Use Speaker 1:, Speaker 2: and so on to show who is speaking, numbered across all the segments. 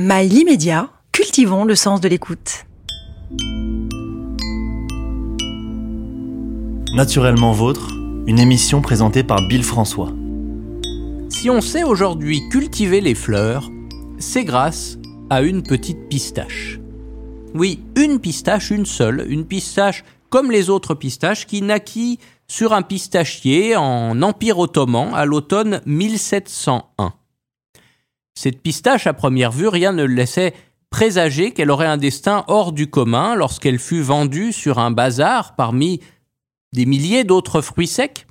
Speaker 1: Mail immédiat, cultivons le sens de l'écoute.
Speaker 2: Naturellement Vôtre, une émission présentée par Bill François.
Speaker 3: Si on sait aujourd'hui cultiver les fleurs, c'est grâce à une petite pistache. Oui, une pistache, une seule, une pistache comme les autres pistaches qui naquit sur un pistachier en Empire ottoman à l'automne 1701. Cette pistache, à première vue, rien ne laissait présager qu'elle aurait un destin hors du commun lorsqu'elle fut vendue sur un bazar parmi des milliers d'autres fruits secs.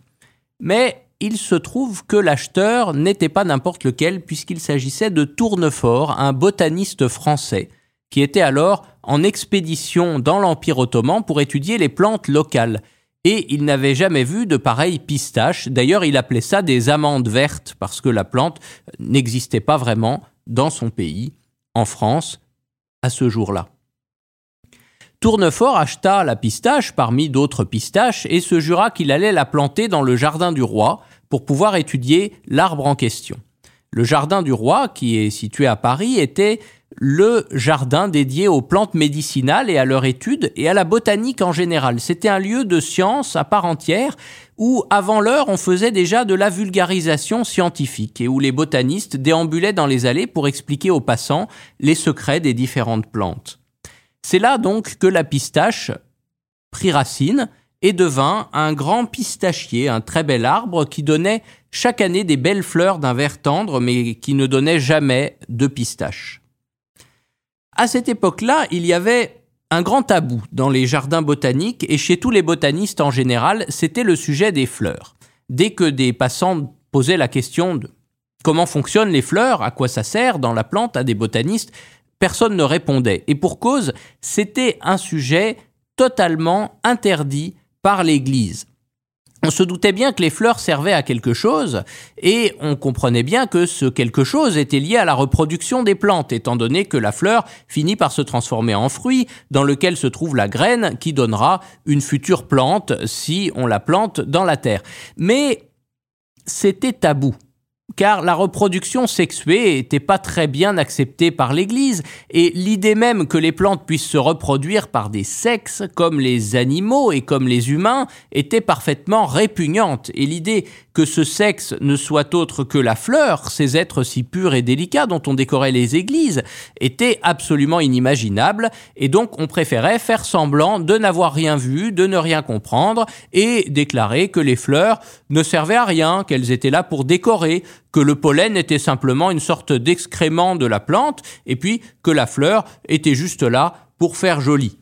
Speaker 3: Mais il se trouve que l'acheteur n'était pas n'importe lequel puisqu'il s'agissait de Tournefort, un botaniste français, qui était alors en expédition dans l'Empire ottoman pour étudier les plantes locales. Et il n'avait jamais vu de pareilles pistaches. D'ailleurs, il appelait ça des amandes vertes parce que la plante n'existait pas vraiment dans son pays, en France, à ce jour-là. Tournefort acheta la pistache parmi d'autres pistaches et se jura qu'il allait la planter dans le jardin du roi pour pouvoir étudier l'arbre en question. Le jardin du roi, qui est situé à Paris, était le jardin dédié aux plantes médicinales et à leur étude et à la botanique en général. C'était un lieu de science à part entière où, avant l'heure, on faisait déjà de la vulgarisation scientifique et où les botanistes déambulaient dans les allées pour expliquer aux passants les secrets des différentes plantes. C'est là donc que la pistache prit racine et devint un grand pistachier, un très bel arbre qui donnait chaque année des belles fleurs d'un vert tendre mais qui ne donnait jamais de pistache. À cette époque-là, il y avait un grand tabou dans les jardins botaniques et chez tous les botanistes en général, c'était le sujet des fleurs. Dès que des passants posaient la question de comment fonctionnent les fleurs, à quoi ça sert? Dans la plante à des botanistes, personne ne répondait. Et pour cause, c'était un sujet totalement interdit par l'Église on se doutait bien que les fleurs servaient à quelque chose, et on comprenait bien que ce quelque chose était lié à la reproduction des plantes, étant donné que la fleur finit par se transformer en fruit, dans lequel se trouve la graine qui donnera une future plante si on la plante dans la terre. Mais c'était tabou car la reproduction sexuée n'était pas très bien acceptée par l'Église, et l'idée même que les plantes puissent se reproduire par des sexes, comme les animaux et comme les humains, était parfaitement répugnante, et l'idée que ce sexe ne soit autre que la fleur, ces êtres si purs et délicats dont on décorait les églises, était absolument inimaginable, et donc on préférait faire semblant de n'avoir rien vu, de ne rien comprendre, et déclarer que les fleurs ne servaient à rien, qu'elles étaient là pour décorer, que le pollen était simplement une sorte d'excrément de la plante, et puis que la fleur était juste là pour faire joli.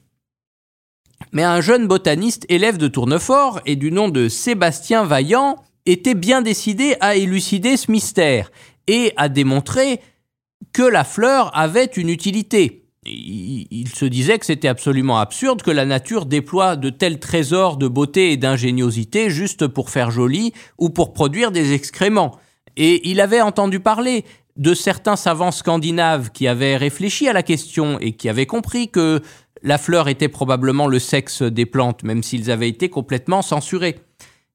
Speaker 3: Mais un jeune botaniste élève de Tournefort et du nom de Sébastien Vaillant était bien décidé à élucider ce mystère et à démontrer que la fleur avait une utilité. Il, se disait que c'était absolument absurde que la nature déploie de tels trésors de beauté et d'ingéniosité juste pour faire joli ou pour produire des excréments. Et il avait entendu parler de certains savants scandinaves qui avaient réfléchi à la question et qui avaient compris que la fleur était probablement le sexe des plantes, même s'ils avaient été complètement censurés.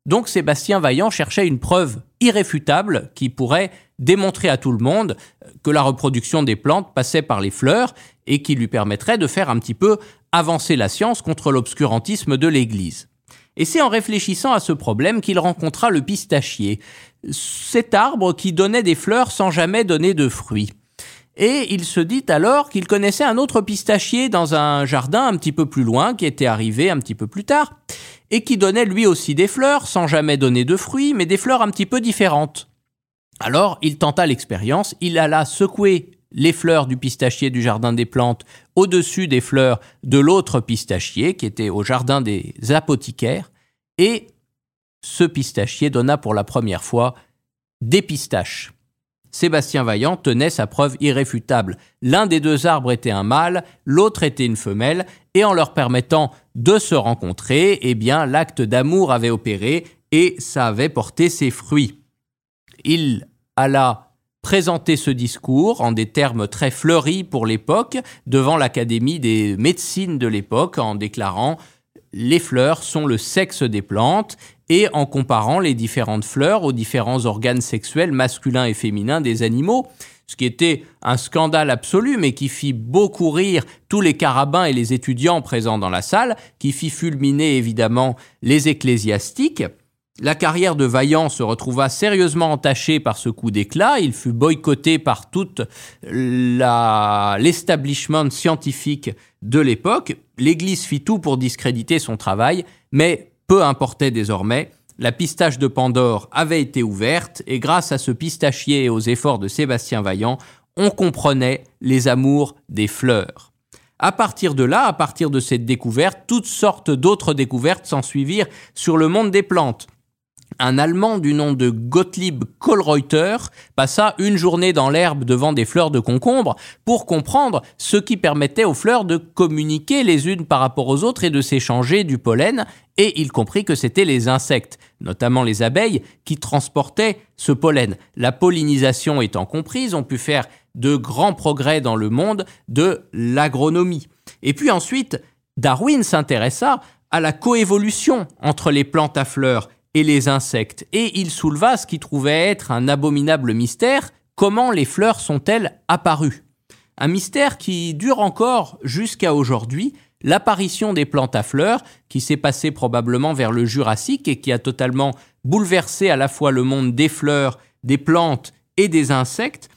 Speaker 3: Donc Sébastien Vaillant cherchait une preuve irréfutable qui pourrait démontrer à tout le monde que la reproduction des plantes passait par les fleurs et qui lui permettrait de faire un petit peu avancer la science contre l'obscurantisme de l'Église. Et c'est en réfléchissant à ce problème qu'il rencontra le pistachier, cet arbre qui donnait des fleurs sans jamais donner de fruits. Et il se dit alors qu'il connaissait un autre pistachier dans un jardin un petit peu plus loin, qui était arrivé un petit peu plus tard, et qui donnait lui aussi des fleurs, sans jamais donner de fruits, mais des fleurs un petit peu différentes. Alors il tenta l'expérience, il alla secouer les fleurs du pistachier du jardin des plantes au-dessus des fleurs de l'autre pistachier qui était au jardin des apothicaires, et ce pistachier donna pour la première fois des pistaches. Sébastien Vaillant tenait sa preuve irréfutable. L'un des deux arbres était un mâle, l'autre était une femelle, et en leur permettant de se rencontrer, eh bien, l'acte d'amour avait opéré et ça avait porté ses fruits. Il alla présenter ce discours en des termes très fleuris pour l'époque devant l'Académie des médecines de l'époque en déclarant les fleurs sont le sexe des plantes et en comparant les différentes fleurs aux différents organes sexuels masculins et féminins des animaux, ce qui était un scandale absolu, mais qui fit beaucoup rire tous les carabins et les étudiants présents dans la salle, qui fit fulminer évidemment les ecclésiastiques. La carrière de Vaillant se retrouva sérieusement entachée par ce coup d'éclat. Il fut boycotté par tout l'establishment scientifique de l'époque. L'Église fit tout pour discréditer son travail, mais peu importait désormais. La pistache de Pandore avait été ouverte et grâce à ce pistachier et aux efforts de Sébastien Vaillant, on comprenait les amours des fleurs. À partir de là, à partir de cette découverte, toutes sortes d'autres découvertes s'ensuivirent sur le monde des plantes un Allemand du nom de Gottlieb Kohlreuter passa une journée dans l'herbe devant des fleurs de concombre pour comprendre ce qui permettait aux fleurs de communiquer les unes par rapport aux autres et de s'échanger du pollen, et il comprit que c'était les insectes, notamment les abeilles, qui transportaient ce pollen. La pollinisation étant comprise, on put faire de grands progrès dans le monde de l'agronomie. Et puis ensuite, Darwin s'intéressa à la coévolution entre les plantes à fleurs et les insectes, et il souleva ce qu'il trouvait être un abominable mystère, comment les fleurs sont-elles apparues? Un mystère qui dure encore jusqu'à aujourd'hui, l'apparition des plantes à fleurs, qui s'est passé probablement vers le Jurassique et qui a totalement bouleversé à la fois le monde des fleurs, des plantes et des insectes,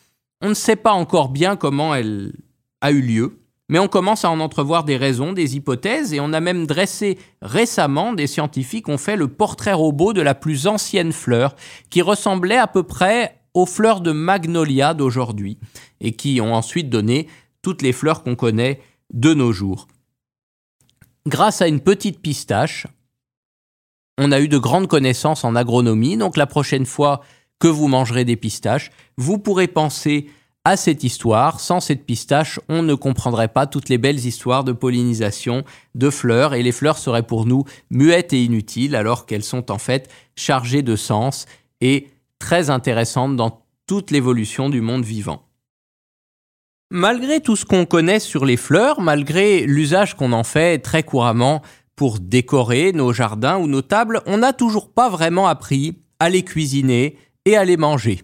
Speaker 3: on ne sait pas encore bien comment elle a eu lieu mais on commence à en entrevoir des raisons, des hypothèses, et on a même dressé récemment, des scientifiques ont fait le portrait robot de la plus ancienne fleur, qui ressemblait à peu près aux fleurs de magnolia d'aujourd'hui, et qui ont ensuite donné toutes les fleurs qu'on connaît de nos jours. Grâce à une petite pistache, on a eu de grandes connaissances en agronomie, donc la prochaine fois que vous mangerez des pistaches, vous pourrez penser à cette histoire. Sans cette pistache, on ne comprendrait pas toutes les belles histoires de pollinisation de fleurs et les fleurs seraient pour nous muettes et inutiles alors qu'elles sont en fait chargées de sens et très intéressantes dans toute l'évolution du monde vivant. Malgré tout ce qu'on connaît sur les fleurs, malgré l'usage qu'on en fait très couramment pour décorer nos jardins ou nos tables, on n'a toujours pas vraiment appris à les cuisiner et à les manger.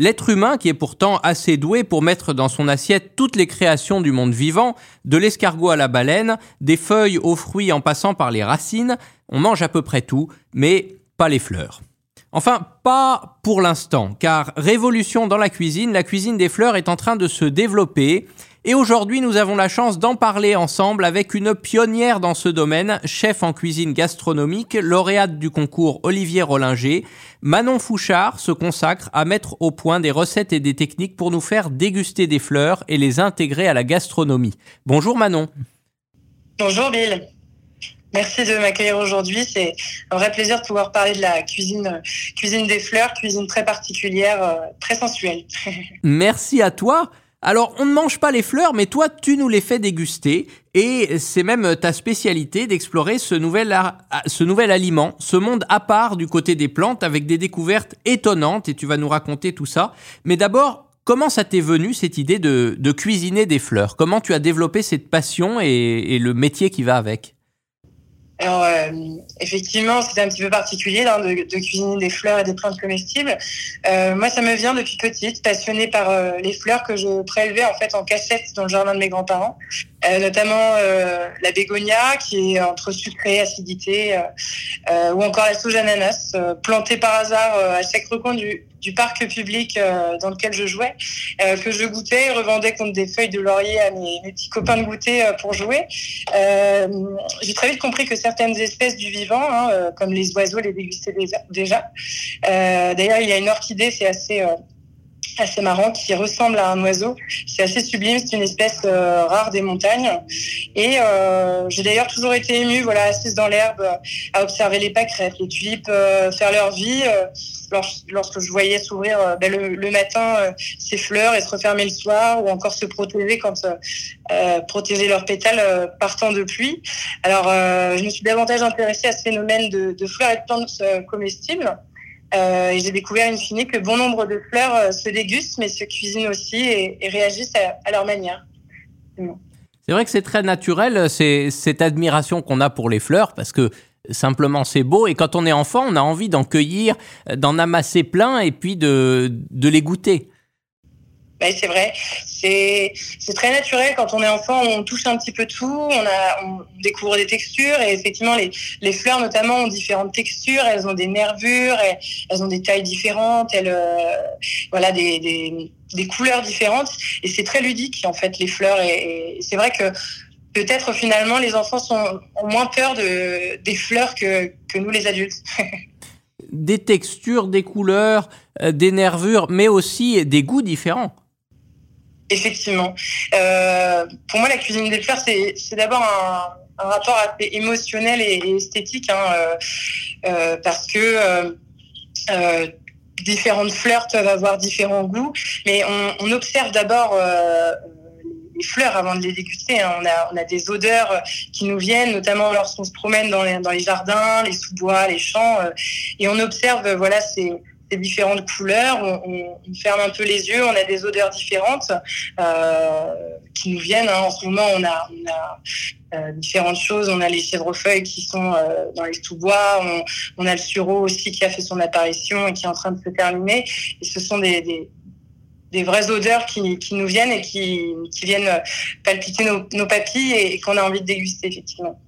Speaker 3: L'être humain, qui est pourtant assez doué pour mettre dans son assiette toutes les créations du monde vivant, de l'escargot à la baleine, des feuilles aux fruits en passant par les racines, on mange à peu près tout, mais pas les fleurs. Enfin, pas pour l'instant, car révolution dans la cuisine, la cuisine des fleurs est en train de se développer et aujourd'hui, nous avons la chance d'en parler ensemble avec une pionnière dans ce domaine, chef en cuisine gastronomique, lauréate du concours Olivier Rollinger. Manon Fouchard se consacre à mettre au point des recettes et des techniques pour nous faire déguster des fleurs et les intégrer à la gastronomie. Bonjour Manon.
Speaker 4: Bonjour Bill. Merci de m'accueillir aujourd'hui. C'est un vrai plaisir de pouvoir parler de la cuisine, cuisine des fleurs, cuisine très particulière, euh, très sensuelle.
Speaker 3: Merci à toi. Alors, on ne mange pas les fleurs, mais toi, tu nous les fais déguster. Et c'est même ta spécialité d'explorer ce nouvel, ce nouvel aliment, ce monde à part du côté des plantes, avec des découvertes étonnantes. Et tu vas nous raconter tout ça. Mais d'abord, comment ça t'est venu, cette idée de, cuisiner des fleurs? Comment tu as développé cette passion et le métier qui va avec?
Speaker 4: Alors, euh, effectivement, c'était un petit peu particulier hein, de, de, cuisiner des fleurs et des plantes comestibles. Euh, moi, ça me vient depuis petite, passionnée par euh, les fleurs que je prélevais en fait en cassette dans le jardin de mes grands-parents. Euh, notamment euh, la bégonia qui est entre sucré, acidité, euh, ou encore la sauge ananas, plantée par hasard à chaque recoin du, du parc public dans lequel je jouais, que je goûtais et revendais contre des feuilles de laurier à mes, petits copains de goûter pour jouer. J'ai très vite compris que certaines espèces du vivant, hein, comme les oiseaux, les dégustaient déjà. D'ailleurs, il y a une orchidée, c'est assez assez marrant qui ressemble à un oiseau. C'est assez sublime, c'est une espèce euh, rare des montagnes. Et euh, j'ai d'ailleurs toujours été émue, voilà, assise dans l'herbe, à observer les pâquerettes, les tulipes euh, faire leur vie. lorsque je voyais s'ouvrir ben, le, matin ces fleurs et se refermer le soir, ou encore se protéger quand protéger leurs pétales partant de pluie. Alors, je me suis davantage intéressée à ce phénomène de, de fleurs et de plantes comestibles. Euh, j'ai découvert in fine que bon nombre de fleurs euh, se dégustent, mais se cuisinent aussi et, réagissent à, leur manière.
Speaker 3: C'est vrai que c'est très naturel, cette admiration qu'on a pour les fleurs, parce que simplement c'est beau, et quand on est enfant, on a envie d'en cueillir, d'en amasser plein, et puis de, de les goûter.
Speaker 4: Ouais, c'est vrai. C'est très naturel quand on est enfant, on touche un petit peu tout, on a on découvre des textures et effectivement les les fleurs notamment ont différentes textures, elles ont des nervures, elles, ont des tailles différentes, elles euh, voilà des, des des couleurs différentes et c'est très ludique en fait les fleurs et, et c'est vrai que peut-être finalement les enfants sont ont moins peur de des fleurs que que nous les adultes.
Speaker 3: des textures, des couleurs, euh, des nervures, mais aussi des goûts différents.
Speaker 4: Effectivement. Euh, pour moi, la cuisine des fleurs, c'est d'abord un, rapport assez émotionnel et, et esthétique, hein, euh, euh parce que euh, euh, différentes fleurs peuvent avoir différents goûts, mais on, on observe d'abord les fleurs avant de les déguster. Hein. On, a, on a des odeurs qui nous viennent, notamment lorsqu'on se promène dans les, dans les jardins, les sous-bois, les champs, et on observe voilà ces des différentes couleurs, on, ferme un peu les yeux, on a des odeurs différentes euh, qui nous viennent. Hein. En ce moment, on a, euh, différentes choses. On a les chèvrefeuilles qui sont euh, dans les sous-bois, on, a le sureau aussi qui a fait son apparition et qui est en train de se terminer. Et ce sont des, vraies odeurs qui, nous viennent et qui, viennent palpiter nos, nos papilles et qu'on a envie de déguster, effectivement.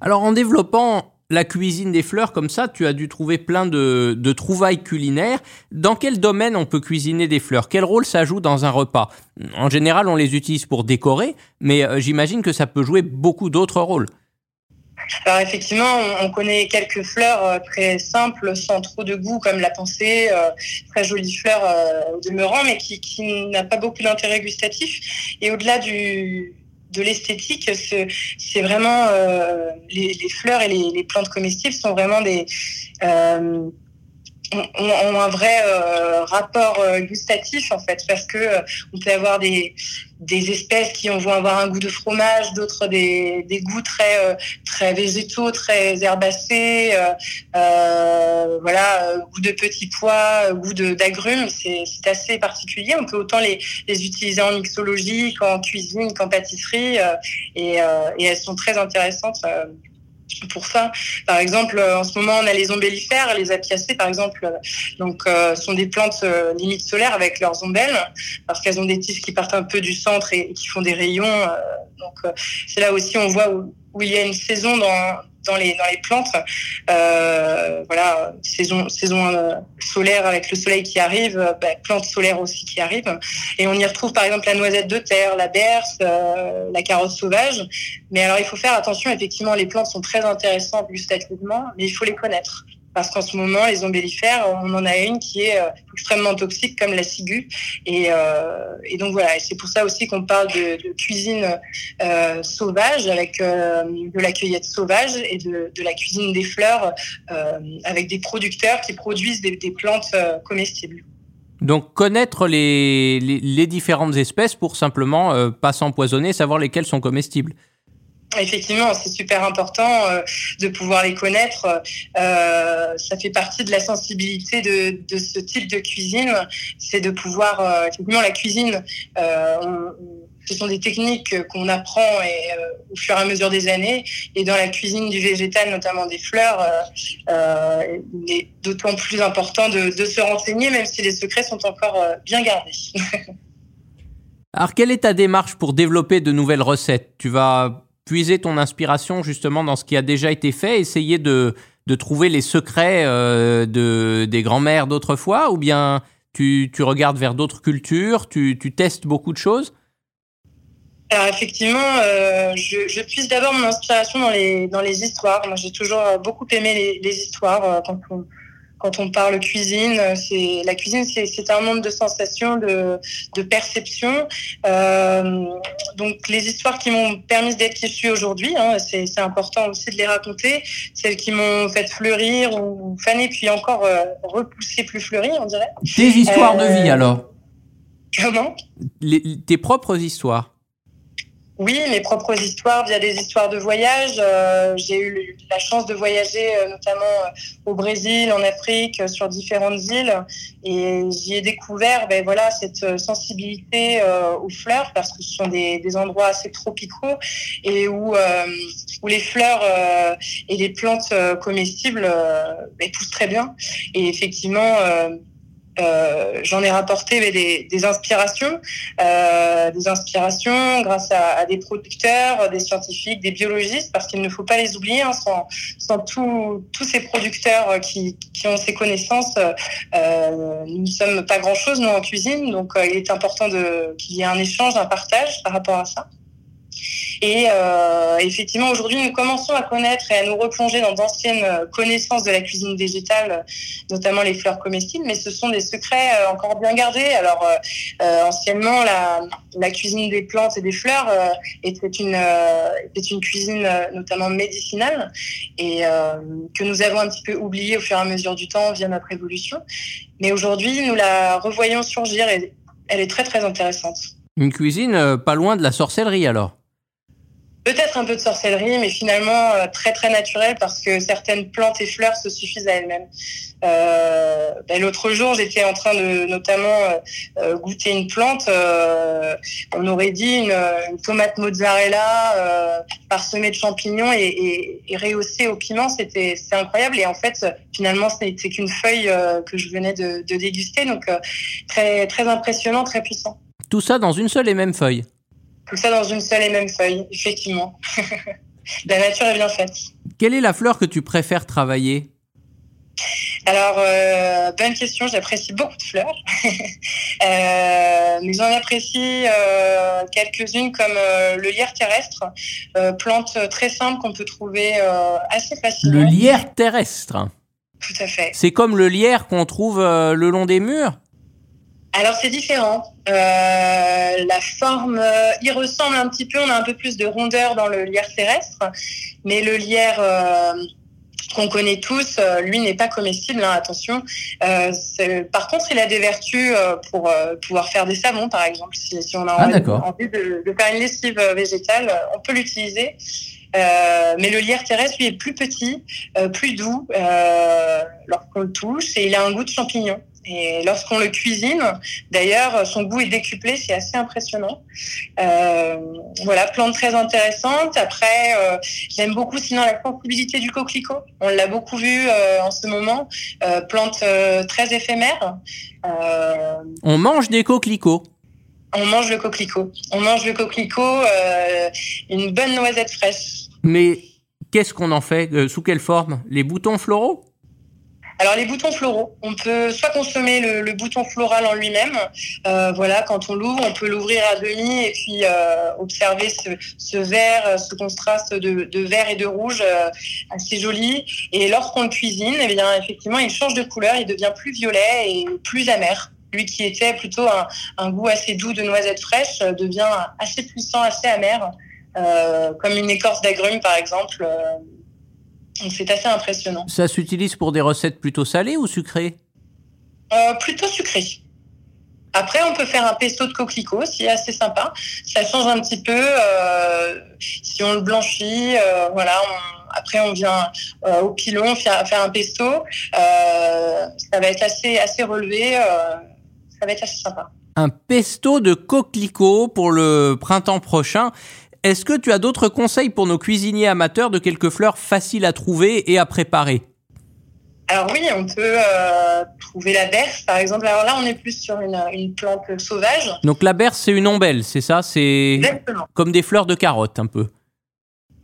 Speaker 3: Alors, en développant la cuisine des fleurs, comme ça, tu as dû trouver plein de, trouvailles culinaires. Dans quel domaine on peut cuisiner des fleurs? Quel rôle ça joue dans un repas? En général, on les utilise pour décorer, mais euh, j'imagine que ça peut jouer beaucoup d'autres rôles.
Speaker 4: Alors effectivement, on connaît quelques fleurs euh, très simples, sans trop de goût, comme la pensée, euh, très jolie fleur euh, demeurant, mais qui, qui n'a pas beaucoup d'intérêt gustatif. Et au-delà du, de l'esthétique, c'est vraiment euh, les, fleurs et les, les, plantes comestibles sont vraiment des euh, ont, ont, un vrai euh, rapport euh, gustatif en fait parce que euh, on peut avoir des des espèces qui vont avoir un goût de fromage, d'autres des, des goûts très euh, très végétaux, très herbacés, euh, voilà, goût de petits pois, goût d'agrumes, c'est assez particulier. On peut autant les, les utiliser en mixologie qu'en cuisine, qu'en pâtisserie, et, et, elles sont très intéressantes pour ça. Par exemple, en ce moment, on a les ombellifères, les apiacées, par exemple, donc euh, sont des plantes euh, solaires avec leurs ombelles, parce qu'elles ont des tiges qui partent un peu du centre et, qui font des rayons. Euh, donc, c'est là aussi on voit où, il y a une saison dans dans les dans les plantes. Euh, voilà, saison saison euh, solaire avec le soleil qui arrive, bah, plantes solaires aussi qui arrivent. Et on y retrouve par exemple la noisette de terre, la berce, euh, la carotte sauvage. Mais alors il faut faire attention. Effectivement, les plantes sont très intéressantes gustativement, mais il faut les connaître parce qu'en ce moment, les ombellifères, on en a une qui est euh, extrêmement toxique, comme la ciguë. Et, euh, donc voilà, c'est pour ça aussi qu'on parle de, cuisine euh, sauvage, avec de la cueillette sauvage et de, la cuisine des fleurs, avec des producteurs qui produisent des, plantes comestibles.
Speaker 3: Donc connaître les, les, différentes espèces pour simplement pas s'empoisonner, savoir lesquelles sont comestibles.
Speaker 4: Effectivement, c'est super important euh, de pouvoir les connaître. Euh, ça fait partie de la sensibilité de, ce type de cuisine, c'est de pouvoir euh, effectivement la cuisine. On, ce sont des techniques qu'on apprend euh, au fur et à mesure des années. Et dans la cuisine du végétal, notamment des fleurs, euh, il est d'autant plus important de, de, se renseigner, même si les secrets sont encore bien gardés.
Speaker 3: Alors, quelle est ta démarche pour développer de nouvelles recettes? Tu vas puiser ton inspiration justement dans ce qui a déjà été fait, essayer de, de trouver les secrets euh, de, des grands-mères d'autrefois, ou bien tu, tu, regardes vers d'autres cultures, tu, tu, testes beaucoup de choses?
Speaker 4: Alors effectivement, euh, je, je puise d'abord mon inspiration dans les, dans les histoires. Moi, j'ai toujours beaucoup aimé les, les histoires. Euh, quand on, quand on parle cuisine, c'est la cuisine, c'est un monde de sensations, de, de perceptions. Euh, donc les histoires qui m'ont permis d'être qui je suis aujourd'hui, hein, c'est important aussi de les raconter. Celles qui m'ont fait fleurir ou faner, puis encore euh, repousser plus fleurir, on dirait.
Speaker 3: Tes histoires euh, de vie alors?
Speaker 4: Comment?
Speaker 3: Les, Tes propres histoires
Speaker 4: oui, mes propres histoires via des histoires de voyage. Euh, j'ai eu la chance de voyager euh, notamment euh, au Brésil, en Afrique, euh, sur différentes îles, et j'y ai découvert, ben voilà, cette sensibilité euh, aux fleurs parce que ce sont des, des endroits assez tropicaux et où où les fleurs et les plantes comestibles ben, poussent très bien. Et effectivement euh, j'en ai rapporté des, des inspirations, euh, des inspirations grâce à, à, des producteurs, des scientifiques, des biologistes, parce qu'il ne faut pas les oublier. Hein, sans, sans tous ces producteurs qui, qui, ont ces connaissances, euh, nous ne sommes pas grand-chose nous en cuisine. Donc, euh, il est important qu'il y ait un échange, un partage par rapport à ça. Et euh, effectivement, aujourd'hui, nous commençons à connaître et à nous replonger dans d'anciennes connaissances de la cuisine végétale, notamment les fleurs comestibles, mais ce sont des secrets euh, encore bien gardés. Alors, euh, euh, anciennement, la, cuisine des plantes et des fleurs euh, était, une, euh, était une cuisine notamment médicinale et que nous avons un petit peu oublié au fur et à mesure du temps via notre évolution. Mais aujourd'hui, nous la revoyons surgir et elle est très, très intéressante.
Speaker 3: Une cuisine pas loin de la sorcellerie alors?
Speaker 4: Peut-être un peu de sorcellerie, mais finalement euh, très très naturel parce que certaines plantes et fleurs se suffisent à elles-mêmes. Euh, ben, L'autre jour, j'étais en train de notamment euh, euh goûter une plante. Euh, on aurait dit une, une tomate mozzarella euh, parsemée de champignons et, et, et rehaussée au piment. C'était c'est incroyable. Et en fait, finalement, ce n'était qu'une feuille que je venais de, de déguster. Donc très très impressionnant, très puissant.
Speaker 3: Tout ça dans une seule et même feuille.
Speaker 4: Tout ça dans une seule et même feuille, effectivement. la nature est bien faite.
Speaker 3: Quelle est la fleur que tu préfères travailler?
Speaker 4: Alors, euh, bonne question. J'apprécie beaucoup de fleurs, euh, mais j'en apprécie euh, quelques-unes comme euh, le lierre terrestre, plante très simple qu'on peut trouver assez facilement.
Speaker 3: Le lierre terrestre.
Speaker 4: Tout à fait.
Speaker 3: C'est comme le lierre qu'on trouve le long des murs?
Speaker 4: Alors c'est différent. Euh, la forme euh, y ressemble un petit peu. On a un peu plus de rondeur dans le lierre terrestre, mais le lierre euh, qu'on connaît tous, lui n'est pas comestible. Hein, attention. Par contre, il a des vertus pour pouvoir faire des savons, par exemple. Si, si on a
Speaker 3: ah,
Speaker 4: envie, de, faire une lessive végétale, on peut l'utiliser. mais le lierre terrestre, lui, est plus petit, plus doux lorsqu'on le touche, et il a un goût de champignon. Et lorsqu'on le cuisine, d'ailleurs, son goût est décuplé, c'est assez impressionnant. Euh, voilà, plante très intéressante. Après, euh, j'aime beaucoup sinon la sensibilité du coquelicot. On l'a beaucoup vu euh, en ce moment. Euh, plante euh, très éphémère.
Speaker 3: Euh, on mange des coquelicots.
Speaker 4: On mange le coquelicot. On mange le coquelicot, une bonne noisette fraîche.
Speaker 3: Mais qu'est-ce qu'on en fait? Sous quelle forme? Les boutons floraux?
Speaker 4: Alors les boutons floraux, on peut soit consommer le, bouton floral en lui-même, euh, voilà, quand on l'ouvre, on peut l'ouvrir à demi et puis euh, observer ce, vert, ce contraste de, vert et de rouge euh, assez joli. Et lorsqu'on le cuisine, eh bien effectivement, il change de couleur, il devient plus violet et plus amer. Lui qui était plutôt un, un goût assez doux de noisettes fraîches euh, devient assez puissant, assez amer, euh, comme une écorce d'agrumes par exemple. Donc c'est assez impressionnant.
Speaker 3: Ça s'utilise pour des recettes plutôt salées ou sucrées?
Speaker 4: Euh, Plutôt sucrées. Après, on peut faire un pesto de coquelicot, c'est assez sympa. Ça change un petit peu. Euh, si on le blanchit, euh, voilà. On, après, on vient euh, au pilon faire, faire un pesto. Ça va être assez, assez relevé. Ça va être assez sympa.
Speaker 3: Un pesto de coquelicot pour le printemps prochain. Est-ce que tu as d'autres conseils pour nos cuisiniers amateurs de quelques fleurs faciles à trouver et à préparer?
Speaker 4: Alors oui, on peut euh, trouver la berce, par exemple. Alors là, on est plus sur une, une plante sauvage.
Speaker 3: Donc la berce, c'est une ombelle, c'est ça? C'est comme des fleurs de carotte, un peu.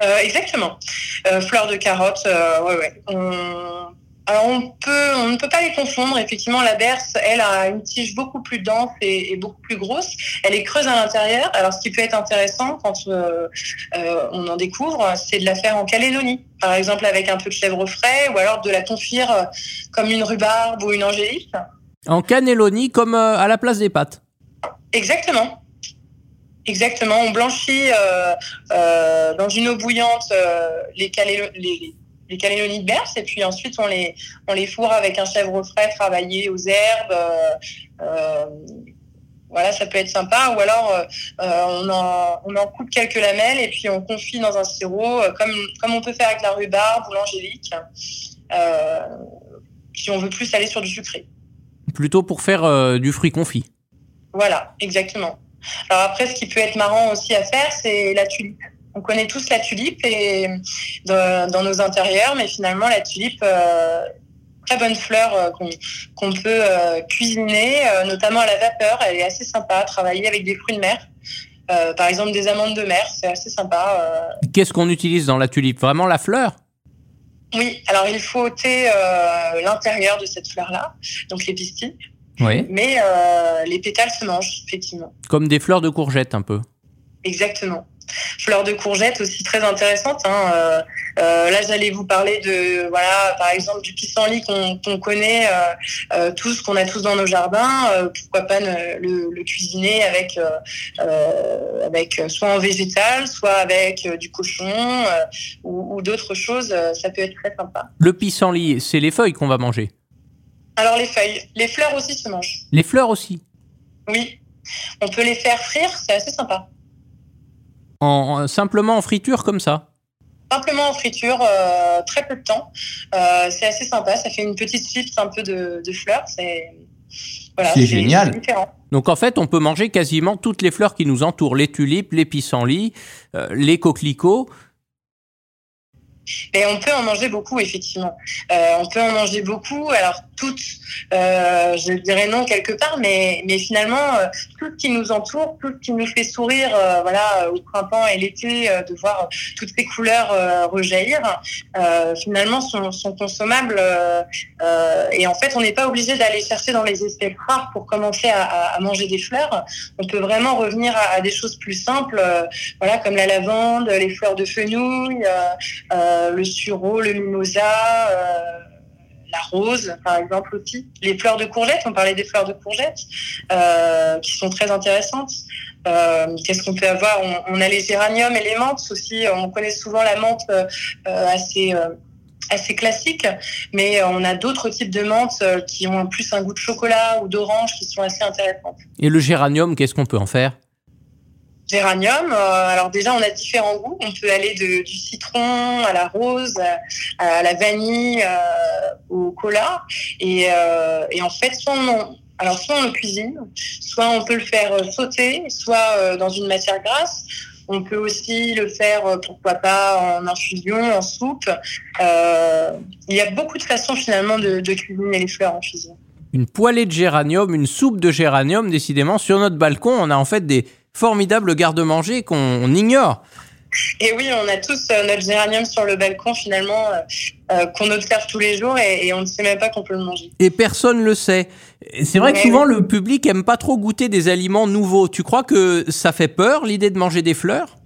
Speaker 4: Euh, exactement. Euh, fleurs de carotte, ouais, ouais. On alors on peut, on ne peut pas les confondre. Effectivement, la berce, elle a une tige beaucoup plus dense et, et beaucoup plus grosse. Elle est creuse à l'intérieur. Alors, ce qui peut être intéressant quand euh, euh, on en découvre, c'est de la faire en calédonie, par exemple avec un peu de chèvre frais, ou alors de la confire euh, comme une rhubarbe ou une angélique.
Speaker 3: En cannelloni, comme euh, à la place des pâtes.
Speaker 4: Exactement. Exactement. On blanchit dans une eau bouillante les, calé les, les calédonies de berce et puis ensuite on les on les fourre avec un chèvre frais travaillé aux herbes euh, euh, voilà ça peut être sympa. Ou alors euh, on en on en coupe quelques lamelles et puis on confie dans un sirop comme comme on peut faire avec la rhubarbe ou l'angélique si on veut plus aller sur du sucré.
Speaker 3: Plutôt pour faire du fruit confit.
Speaker 4: Voilà exactement. Alors après ce qui peut être marrant aussi à faire c'est la tulipe on connaît tous la tulipe et dans, dans, nos intérieurs, mais finalement la tulipe, euh, très bonne fleur qu'on peut cuisiner, notamment à la vapeur. Elle est assez sympa à travailler avec des fruits de mer. par exemple, des amandes de mer, c'est assez sympa.
Speaker 3: Qu'est-ce qu'on utilise dans la tulipe? Vraiment la fleur?
Speaker 4: Oui, alors il faut ôter l'intérieur de cette fleur-là, donc les pistilles.
Speaker 3: Oui.
Speaker 4: Mais les pétales se mangent, effectivement.
Speaker 3: Comme des fleurs de courgette, un peu.
Speaker 4: Exactement. Fleurs de courgette aussi très intéressante. Hein. Euh, euh, là, j'allais vous parler de, voilà, par exemple, du pissenlit qu'on connaît euh, tous, qu'on a tous dans nos jardins. pourquoi pas le, cuisiner avec, avec soit en végétal, soit avec du cochon ou, ou d'autres choses. Ça peut être très sympa.
Speaker 3: Le pissenlit, c'est les feuilles qu'on va manger?
Speaker 4: Alors les feuilles, les fleurs aussi se mangent.
Speaker 3: Les fleurs aussi?
Speaker 4: Oui, on peut les faire frire, c'est assez sympa
Speaker 3: simplement en friture comme ça?
Speaker 4: Simplement en friture, euh, très peu de temps. Euh, c'est assez sympa, ça fait une petite chips un peu de, fleurs. C'est
Speaker 3: voilà, génial. Donc en fait, on peut manger quasiment toutes les fleurs qui nous entourent, les tulipes, les pissenlits, euh, les coquelicots.
Speaker 4: Mais on peut en manger beaucoup, effectivement. on peut en manger beaucoup. Alors, toutes, euh, je dirais non quelque part, mais, mais finalement, euh, tout qui nous entoure, tout qui nous fait sourire, euh, voilà, au printemps et l'été, de voir toutes ces couleurs rejaillir, finalement sont, consommables. et en fait, on n'est pas obligé d'aller chercher dans les espèces rares pour commencer à, à, manger des fleurs. On peut vraiment revenir à, des choses plus simples, voilà, comme la lavande, les fleurs de fenouil, le sureau, le mimosa la rose, par exemple aussi. Les fleurs de courgette, on parlait des fleurs de courgette, euh, qui sont très intéressantes. Euh, qu'est-ce qu'on peut avoir? On, a les géraniums et les menthes aussi. On connaît souvent la menthe euh, assez assez classique, mais on a d'autres types de menthes qui ont plus un goût de chocolat ou d'orange qui sont assez intéressantes.
Speaker 3: Et le géranium, qu'est-ce qu'on peut en faire?
Speaker 4: Géranium. Euh, alors déjà, on a différents goûts. On peut aller du citron à la rose, à, la vanille, euh, au cola. Et, euh, en fait, alors soit on le cuisine, soit on peut le faire sauter, soit dans une matière grasse. On peut aussi le faire, pourquoi pas, en infusion, en soupe. il y a beaucoup de façons finalement de, de cuisiner les fleurs en cuisine.
Speaker 3: Une poêlée de géranium, une soupe de géranium, décidément, sur notre balcon, on a en fait des, formidable garde-manger qu'on ignore.
Speaker 4: Et oui, on a tous euh, notre géranium sur le balcon finalement euh, euh, qu'on observe tous les jours et, on ne sait même pas qu'on peut le manger.
Speaker 3: Et personne ne le sait. C'est vrai que souvent le public aime pas trop goûter des aliments nouveaux. Tu crois que ça fait peur l'idée de manger des fleurs?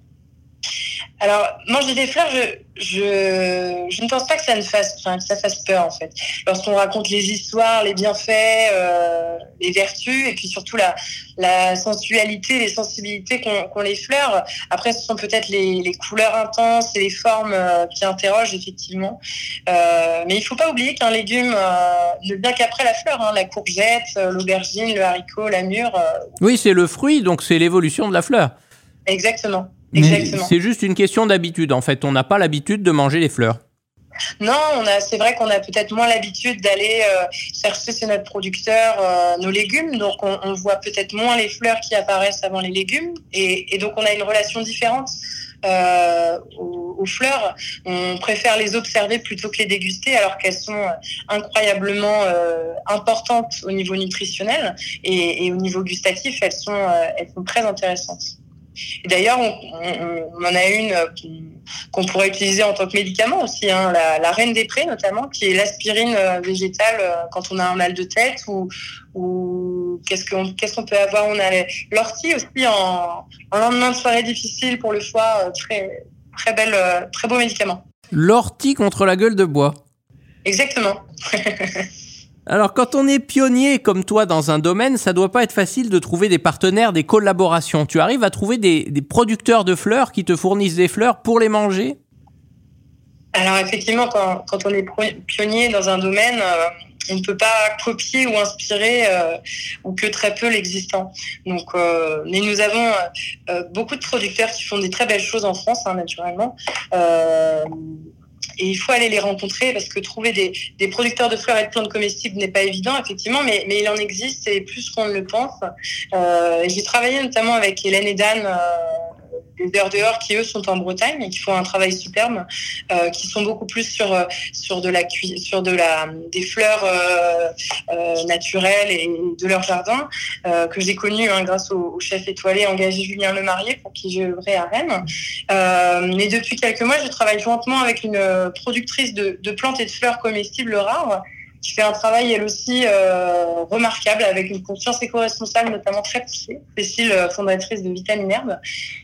Speaker 4: Alors, manger des fleurs, je, je, je, ne pense pas que ça, ne fasse, enfin, que ça fasse peur, en fait. Lorsqu'on raconte les histoires, les bienfaits, euh, les vertus, et puis surtout la, la sensualité, les sensibilités qu'ont les fleurs. Après, ce sont peut-être les, les, couleurs intenses et les formes euh, qui interrogent, effectivement. Euh, mais il faut pas oublier qu'un légume euh, ne vient qu'après la fleur. Hein, la courgette, euh, l'aubergine, le haricot, la mûre.
Speaker 3: oui, c'est le fruit, donc c'est l'évolution de la fleur.
Speaker 4: Exactement.
Speaker 3: C'est juste une question d'habitude. En fait, on n'a pas l'habitude de manger les fleurs.
Speaker 4: Non, c'est vrai qu'on a peut-être moins l'habitude d'aller euh, chercher chez notre producteur euh, nos légumes, donc on, voit peut-être moins les fleurs qui apparaissent avant les légumes, et, donc on a une relation différente euh, aux, fleurs. On préfère les observer plutôt que les déguster, alors qu'elles sont incroyablement importantes au niveau nutritionnel et, au niveau gustatif, elles sont, elles sont très intéressantes. D'ailleurs, on, en a une euh, qu'on pourrait utiliser en tant que médicament aussi, hein, la, reine des prés notamment, qui est l'aspirine euh, végétale euh, quand on a un mal de tête ou, qu'est-ce qu'on peut avoir On a l'ortie aussi en, lendemain de soirée difficile pour le foie, très très belle, très beau médicament.
Speaker 3: L'ortie contre la gueule de bois.
Speaker 4: Exactement.
Speaker 3: Alors, quand on est pionnier comme toi dans un domaine, ça doit pas être facile de trouver des partenaires, des collaborations. Tu arrives à trouver des, producteurs de fleurs qui te fournissent des fleurs pour les manger?
Speaker 4: Alors, effectivement, quand, on est pionnier dans un domaine, euh, on ne peut pas copier ou inspirer euh, ou que très peu l'existant. Donc, euh, mais nous avons beaucoup de producteurs qui font des très belles choses en France, hein, naturellement. Et il faut aller les rencontrer parce que trouver des, des producteurs de fleurs et de plantes comestibles n'est pas évident, effectivement, mais, mais, il en existe et plus qu'on ne le pense. Euh, J'ai travaillé notamment avec Hélène et Dan. Euh, des heures dehors qui eux sont en Bretagne et qui font un travail superbe, euh, qui sont beaucoup plus sur la des fleurs naturelles et de leur jardin que j'ai connu hein, grâce au, chef étoilé engagé Julien Lemarié pour qui j'ai œuvré à Rennes. mais depuis quelques mois, je travaille jointement avec une productrice de plantes et de fleurs comestibles rares qui fait un travail elle aussi euh, remarquable avec une conscience éco-responsable notamment très poussée. Cécile, euh, fondatrice de Vitamine Herbe,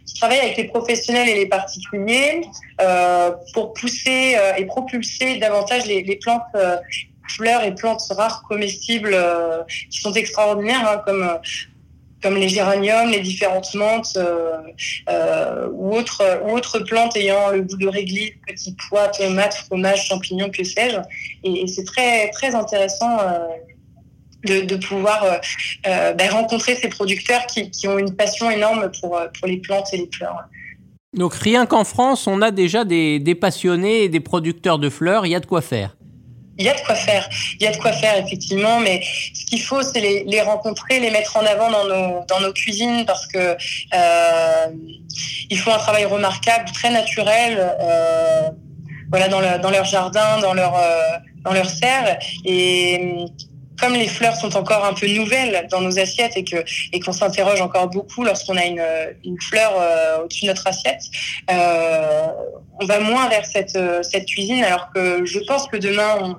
Speaker 4: qui travaille avec les professionnels et les particuliers euh, pour pousser et propulser davantage les, plantes fleurs et plantes rares comestibles qui sont extraordinaires, hein, comme comme les géraniums, les différentes menthes euh, euh, ou, autres, plantes ayant le goût de réglisse, petits pois, tomates, fromage, champignons, que sais-je. Et, c'est très, très intéressant euh, de, pouvoir ben, rencontrer ces producteurs qui, ont une passion énorme pour, pour les plantes et les fleurs.
Speaker 3: Donc rien qu'en France, on a déjà des, des passionnés et des producteurs de fleurs, il y a de quoi faire
Speaker 4: il y a de quoi faire. Il y a de quoi faire, effectivement. Mais ce qu'il faut, c'est les, rencontrer, les mettre en avant dans nos, dans nos cuisines parce que euh, ils font un travail remarquable, très naturel. Euh, voilà, dans, dans leur jardin, dans leur, euh, dans leur serre. Et comme les fleurs sont encore un peu nouvelles dans nos assiettes et que et qu'on s'interroge encore beaucoup lorsqu'on a une, une fleur au-dessus de notre assiette, on va moins vers cette, cette cuisine. Alors que je pense que demain,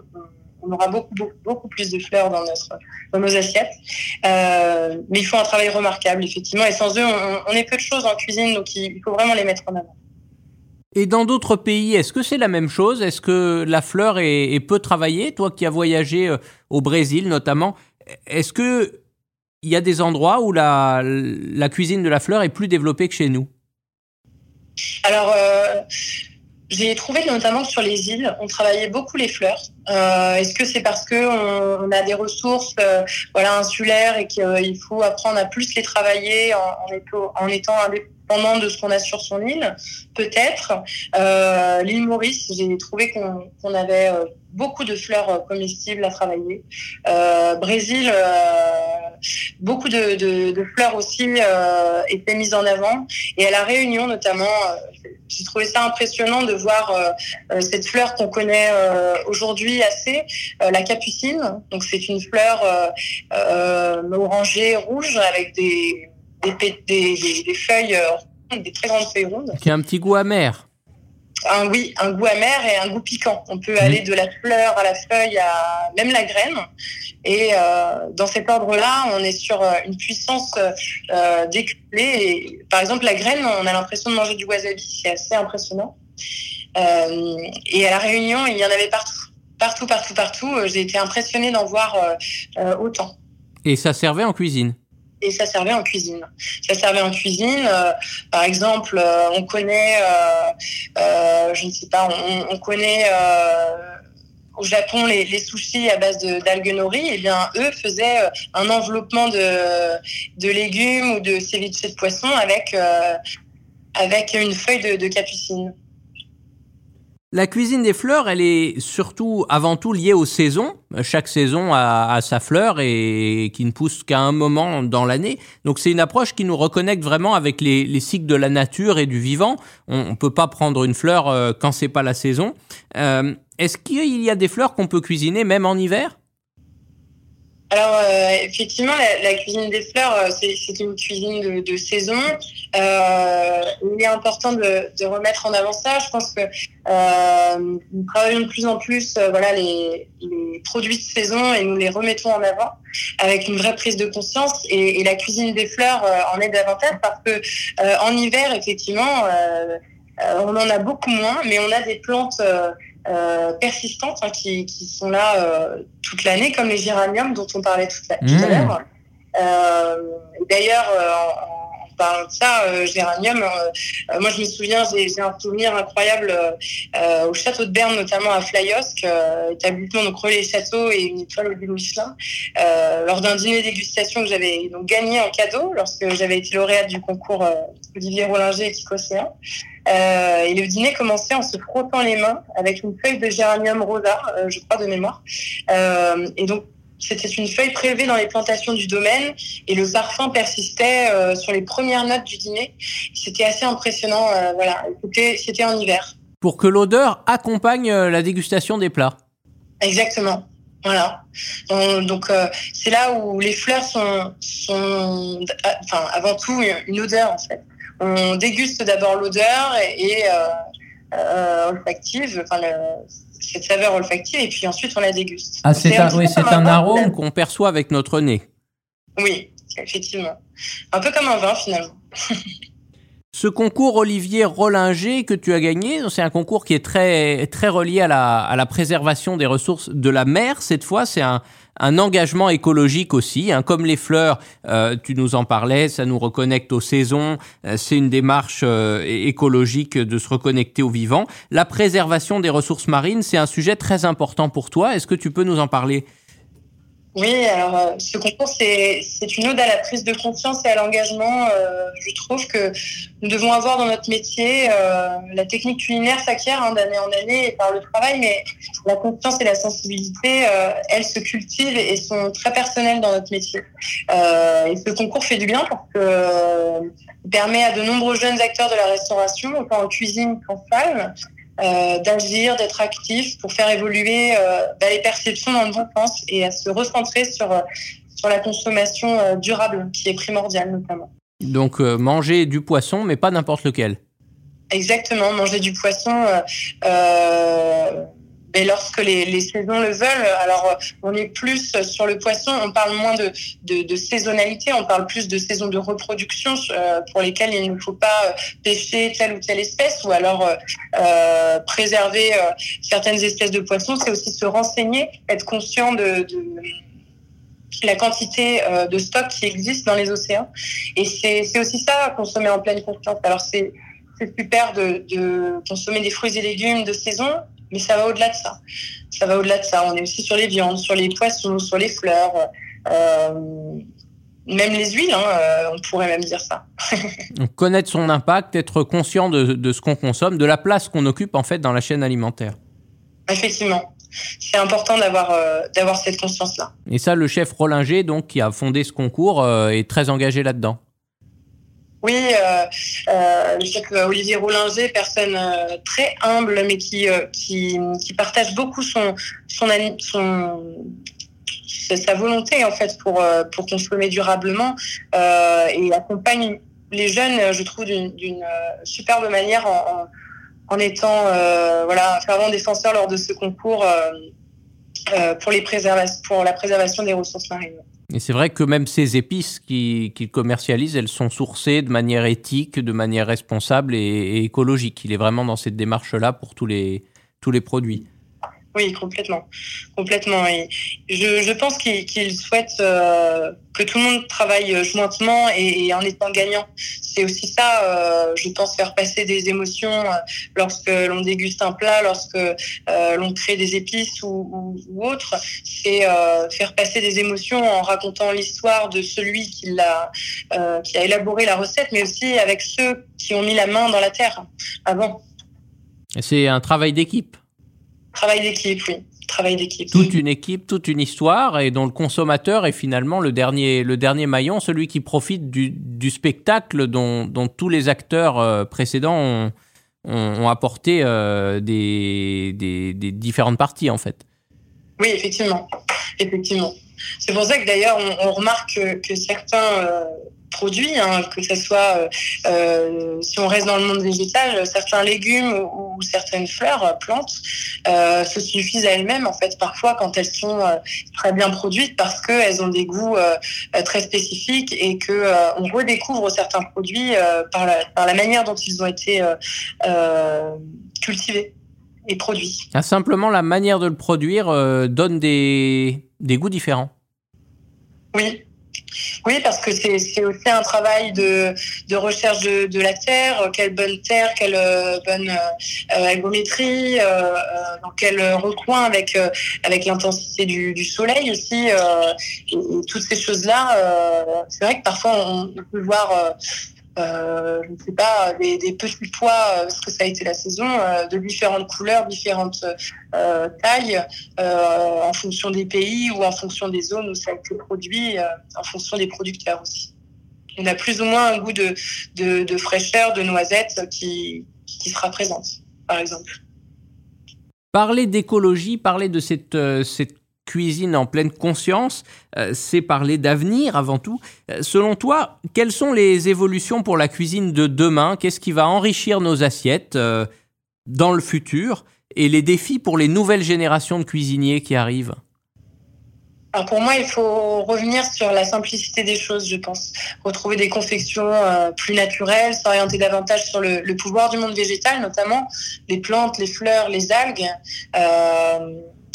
Speaker 4: on, aura beaucoup, beaucoup, plus de fleurs dans, notre, dans nos assiettes. Euh, mais ils font un travail remarquable, effectivement. Et sans eux, on, est peu de choses en cuisine, donc il faut vraiment les mettre en avant.
Speaker 3: Et dans d'autres pays, est-ce que c'est la même chose? Est-ce que la fleur est, peu travaillée? Toi qui as voyagé euh, au Brésil notamment, est-ce que il y a des endroits où la, cuisine de la fleur est plus développée que chez nous?
Speaker 4: Alors, euh, j'ai trouvé notamment sur les îles, on travaillait beaucoup les fleurs. Euh, Est-ce que c'est parce que on, a des ressources, voilà, insulaires et qu'il faut apprendre à plus les travailler en, en, étant indépendant de ce qu'on a sur son île Peut-être. Euh, L'île Maurice, j'ai trouvé qu'on avait euh, beaucoup de fleurs euh, comestibles à travailler. Euh, Brésil, beaucoup de, de, de, fleurs aussi étaient mises en avant. Et à la Réunion notamment, j'ai trouvé ça impressionnant de voir euh, euh, cette fleur qu'on connaît euh, aujourd'hui assez, la capucine. Donc c'est une fleur orangée rouge avec des, des, des, des feuilles des très grandes feuilles rondes.
Speaker 3: Qui a un petit goût amer
Speaker 4: un, oui, un goût amer et un goût piquant. On peut aller de la fleur à la feuille à même la graine. Et euh, dans cet ordre-là, on est sur euh, une puissance euh, décuplée. par exemple, la graine, on a l'impression de manger du wasabi. C'est assez impressionnant. Euh, et à la Réunion, il y en avait partout. Partout, partout, partout. J'ai été impressionnée d'en voir autant.
Speaker 3: Et ça servait en cuisine?
Speaker 4: Et ça servait en cuisine. Ça servait en cuisine. Euh, par exemple, euh, on connaît, euh, je ne sais pas, on, connaît au Japon les, sushis à base d'algues nori. Eh bien, eux faisaient un enveloppement de, légumes ou de ceviche de poisson avec avec une feuille de capucine.
Speaker 3: La cuisine des fleurs, elle est surtout, avant tout, liée aux saisons. Chaque saison a, sa fleur et qui ne pousse qu'à un moment dans l'année. Donc c'est une approche qui nous reconnecte vraiment avec les, cycles de la nature et du vivant. On ne peut pas prendre une fleur euh, quand c'est pas la saison. Euh, est-ce qu'il y a des fleurs qu'on peut cuisiner même en hiver?
Speaker 4: Alors euh, effectivement, la, cuisine des fleurs, euh, c'est une cuisine de, saison. Euh, il est important de, remettre en avant ça. Je pense que nous travaillons de plus en plus, voilà, les, produits de saison et nous les remettons en avant avec une vraie prise de conscience. Et, la cuisine des fleurs en est davantage parce que en hiver, effectivement, on en a beaucoup moins, mais on a des plantes euh, persistantes hein, qui, qui, sont là euh, toute l'année, comme les géraniums dont on parlait tout à, mmh. l'heure. Euh, D'ailleurs, en, en, parlant de ça, géranium, moi je me souviens, j'ai un souvenir incroyable au château de Berne, notamment à Flyosque, établissement donc relais château et une étoile au Michelin, lors d'un dîner dégustation que j'avais donc gagné en cadeau lorsque j'avais été lauréate du concours Olivier Rollinger et Kiko Océan. Euh, et le dîner commençait en se frottant les mains avec une feuille de géranium rosa, euh, je crois de mémoire. Euh, et donc c'était une feuille prélevée dans les plantations du domaine et le parfum persistait euh, sur les premières notes du dîner. C'était assez impressionnant. Euh, voilà, c'était en hiver.
Speaker 3: Pour que l'odeur accompagne euh, la dégustation des plats.
Speaker 4: Exactement. Voilà. Donc c'est là où les fleurs sont, sont, enfin avant tout une odeur en fait. On déguste d'abord l'odeur et, olfactive, enfin cette saveur olfactive et puis ensuite on la déguste.
Speaker 3: Ah, c'est un, oui, c'est un, arôme qu'on perçoit avec notre nez.
Speaker 4: Oui, effectivement. Un peu comme un vin finalement.
Speaker 3: Ce concours Olivier Rollinger que tu as gagné, c'est un concours qui est très, très relié à la, à la préservation des ressources de la mer. Cette fois, c'est un, un engagement écologique aussi, hein, comme les fleurs, euh, tu nous en parlais, ça nous reconnecte aux saisons, euh, c'est une démarche euh, écologique de se reconnecter aux vivants. La préservation des ressources marines, c'est un sujet très important pour toi, est-ce que tu peux nous en parler?
Speaker 4: Oui, alors euh, ce concours, c'est une ode à la prise de conscience et à l'engagement. Euh, je trouve que nous devons avoir dans notre métier, euh, la technique culinaire s'acquiert hein, d'année en année et par le travail, mais la conscience et la sensibilité, elles se cultivent et sont très personnelles dans notre métier. et ce concours fait du bien parce que permet à de nombreux jeunes acteurs de la restauration, autant en cuisine qu'en salle, euh, d'agir, d'être actif pour faire évoluer euh, bah, les perceptions dans le bon sens et à se recentrer sur, euh, sur la consommation durable qui est primordiale notamment.
Speaker 3: Donc manger du poisson mais pas n'importe lequel.
Speaker 4: Exactement, manger du poisson mais lorsque les, les, saisons le veulent, alors euh, on est plus sur le poisson, on parle moins de, de, de saisonnalité, on parle plus de saisons de reproduction euh, pour lesquelles il ne faut pas euh, pêcher telle ou telle espèce ou alors euh, préserver certaines espèces de poissons. C'est aussi se renseigner, être conscient de, de la quantité de stock qui existe dans les océans. Et c'est aussi ça, consommer en pleine conscience. Alors c'est super de, de consommer des fruits et légumes de saison, mais ça va au-delà de ça. Ça va au-delà de ça. On est aussi sur les viandes, sur les poissons, sur les fleurs, euh, même les huiles, hein, euh, on pourrait même dire ça.
Speaker 3: Connaître son impact, être conscient de, ce qu'on consomme, de la place qu'on occupe en fait dans la chaîne alimentaire.
Speaker 4: Effectivement. C'est important d'avoir euh, d'avoir cette conscience-là.
Speaker 3: Et ça, le chef Rollinger, donc, qui a fondé ce concours, est très engagé là-dedans.
Speaker 4: Oui, euh, euh, je Olivier Roulinger, personne euh, très humble, mais qui, partage beaucoup sa volonté en fait pour, consommer durablement et accompagne les jeunes, je trouve, d'une superbe manière en, étant voilà, fervent défenseur lors de ce concours pour la préservation des ressources marines.
Speaker 3: Et c'est vrai que même ces épices qu'il commercialise, elles sont sourcées de manière éthique, de manière responsable et, écologique. Il est vraiment dans cette démarche-là pour tous les, tous les produits.
Speaker 4: Oui, complètement, complètement. Et je, je pense qu'il souhaite euh, que tout le monde travaille jointement et, en étant gagnant. C'est aussi ça, euh, je pense, faire passer des émotions euh, lorsque l'on déguste un plat, lorsque l'on crée des épices ou, ou, autre. C'est faire passer des émotions en racontant l'histoire de celui qui l'a, qui a élaboré la recette, mais aussi avec ceux qui ont mis la main dans la terre avant.
Speaker 3: C'est un travail d'équipe.
Speaker 4: Travail d'équipe, oui. Travail d'équipe.
Speaker 3: Toute une équipe, toute une histoire, et dont le consommateur est finalement le dernier, le dernier maillon, celui qui profite du, du spectacle dont, dont, tous les acteurs euh, précédents ont, ont, apporté euh, des, des, des, différentes parties, en fait.
Speaker 4: Oui, effectivement. Effectivement. C'est pour ça que d'ailleurs, on, on, remarque que, que certains euh, produits, hein, que ce soit, euh, euh, si on reste dans le monde végétal, certains légumes ou, certaines fleurs, euh, plantes, euh, se suffisent à elles-mêmes, en fait, parfois quand elles sont euh, très bien produites parce qu'elles ont des goûts très spécifiques et que on redécouvre certains produits par la, par, la, manière dont ils ont été cultivés et produits.
Speaker 3: Ah, simplement, la manière de le produire donne des, des goûts différents.
Speaker 4: Oui, oui, parce que c'est aussi un travail de, de recherche de, la terre, quelle bonne terre, quelle euh, bonne euh, algométrie, euh, euh, dans quel recoin avec avec l'intensité du, soleil aussi, toutes ces choses-là. c'est vrai que parfois on, peut voir euh, je ne sais pas, des, petits pois, parce que ça a été la saison, de différentes couleurs, différentes tailles, en fonction des pays ou en fonction des zones où ça a été produit, en fonction des producteurs aussi. On a plus ou moins un goût de, de, fraîcheur, de noisette qui, qui sera présente, par exemple.
Speaker 3: Parler d'écologie, parler de cette cuisine en pleine conscience, euh, c'est parler d'avenir avant tout. Euh, selon toi, quelles sont les évolutions pour la cuisine de demain? Qu'est-ce qui va enrichir nos assiettes euh, dans le futur? Et les défis pour les nouvelles générations de cuisiniers qui arrivent?
Speaker 4: Alors pour moi, il faut revenir sur la simplicité des choses, je pense. Retrouver des confections plus naturelles, s'orienter davantage sur le, pouvoir du monde végétal, notamment les plantes, les fleurs, les algues.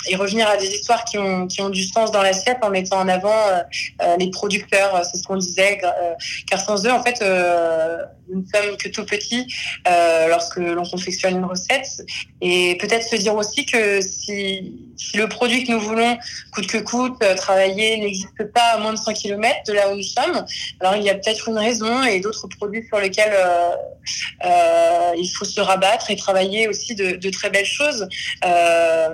Speaker 4: Et revenir à des histoires qui ont, qui ont du sens dans l'assiette en mettant en avant euh, euh, les producteurs, c'est ce qu'on disait, euh, car sans eux, en fait, nous ne sommes que tout petits lorsque l'on confectionne une recette. Et peut-être se dire aussi que si, si, le produit que nous voulons, coûte que coûte, travailler, n'existe pas à moins de 100 km de là où nous sommes, alors il y a peut-être une raison et d'autres produits sur lesquels il faut se rabattre et travailler aussi de, de très belles choses. Euh,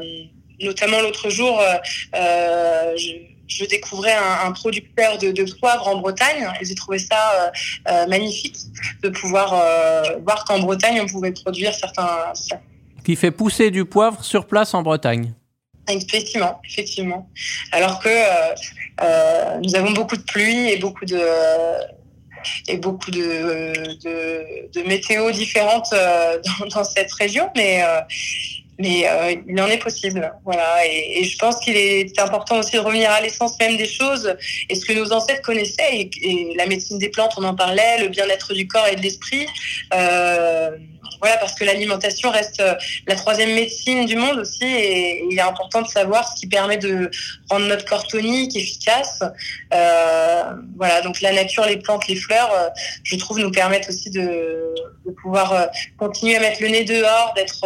Speaker 4: notamment l'autre jour, euh, euh, je, découvrais un, producteur de, de, poivre en Bretagne et j'ai trouvé ça euh, magnifique de pouvoir voir qu'en Bretagne on pouvait produire certains.
Speaker 3: Qui fait pousser du poivre sur place en Bretagne.
Speaker 4: Effectivement, effectivement. Alors que nous avons beaucoup de pluie et beaucoup de et beaucoup de, de, de météo différentes dans, dans, cette région, mais mais euh, il en est possible. Voilà. Et, je pense qu'il est important aussi de revenir à l'essence même des choses et ce que nos ancêtres connaissaient. Et, et la médecine des plantes, on en parlait, le bien-être du corps et de l'esprit. Euh, voilà, parce que l'alimentation reste euh, la troisième médecine du monde aussi, et il est important de savoir ce qui permet de rendre notre corps tonique, efficace. Euh, voilà, donc la nature, les plantes, les fleurs, euh, je trouve nous permettent aussi de, pouvoir continuer à mettre le nez dehors, d'être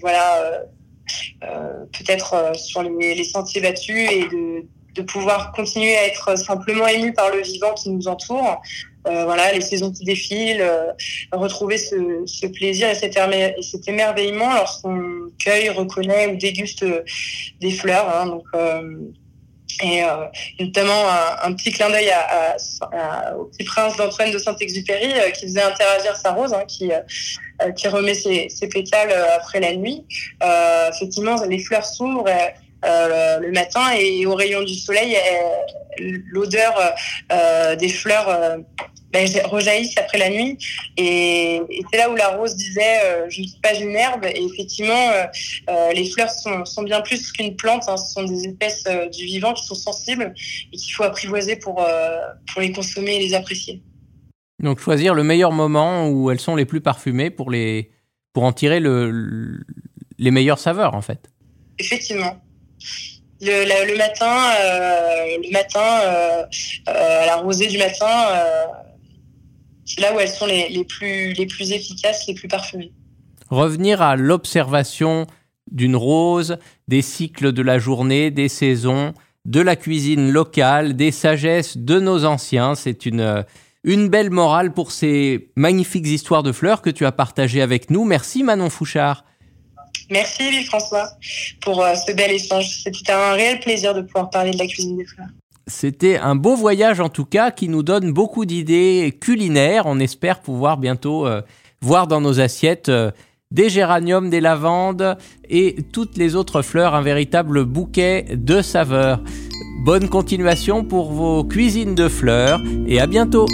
Speaker 4: voilà. peut-être sur les, les, sentiers battus et de, de pouvoir continuer à être simplement ému par le vivant qui nous entoure, euh, voilà, les saisons qui défilent, euh, retrouver ce, plaisir et cet, émerveillement lorsqu'on cueille, reconnaît ou déguste des fleurs. Hein, donc, euh, et euh, notamment un, petit clin d'œil au petit prince d'Antoine de Saint-Exupéry euh, qui faisait interagir sa rose, hein, qui, qui remet ses, ses, pétales après la nuit. effectivement, les fleurs s'ouvrent. Le matin et au rayon du soleil, l'odeur euh, des fleurs ben, rejaillissent après la nuit. Et, et c'est là où la rose disait euh, Je ne suis pas une herbe. Et effectivement, euh, euh, les fleurs sont, sont bien plus qu'une plante. Hein. Ce sont des espèces du vivant qui sont sensibles et qu'il faut apprivoiser pour, pour les consommer et les apprécier.
Speaker 3: Donc, choisir le meilleur moment où elles sont les plus parfumées pour, les, pour en tirer le, les meilleures saveurs, en fait.
Speaker 4: Effectivement. Le, matin, euh, le matin euh, à la rosée du matin, c'est là où elles sont les, les, plus, les plus efficaces, les plus parfumées.
Speaker 3: Revenir à l'observation d'une rose, des cycles de la journée, des saisons, de la cuisine locale, des sagesses de nos anciens, c'est une, une belle morale pour ces magnifiques histoires de fleurs que tu as partagées avec nous. Merci Manon Fouchard.
Speaker 4: Merci François pour euh, ce bel échange. C'était un réel plaisir de pouvoir parler de la cuisine des fleurs.
Speaker 3: C'était un beau voyage en tout cas qui nous donne beaucoup d'idées culinaires. On espère pouvoir bientôt euh, voir dans nos assiettes euh, des géraniums, des lavandes et toutes les autres fleurs, un véritable bouquet de saveurs. Bonne continuation pour vos cuisines de fleurs et à bientôt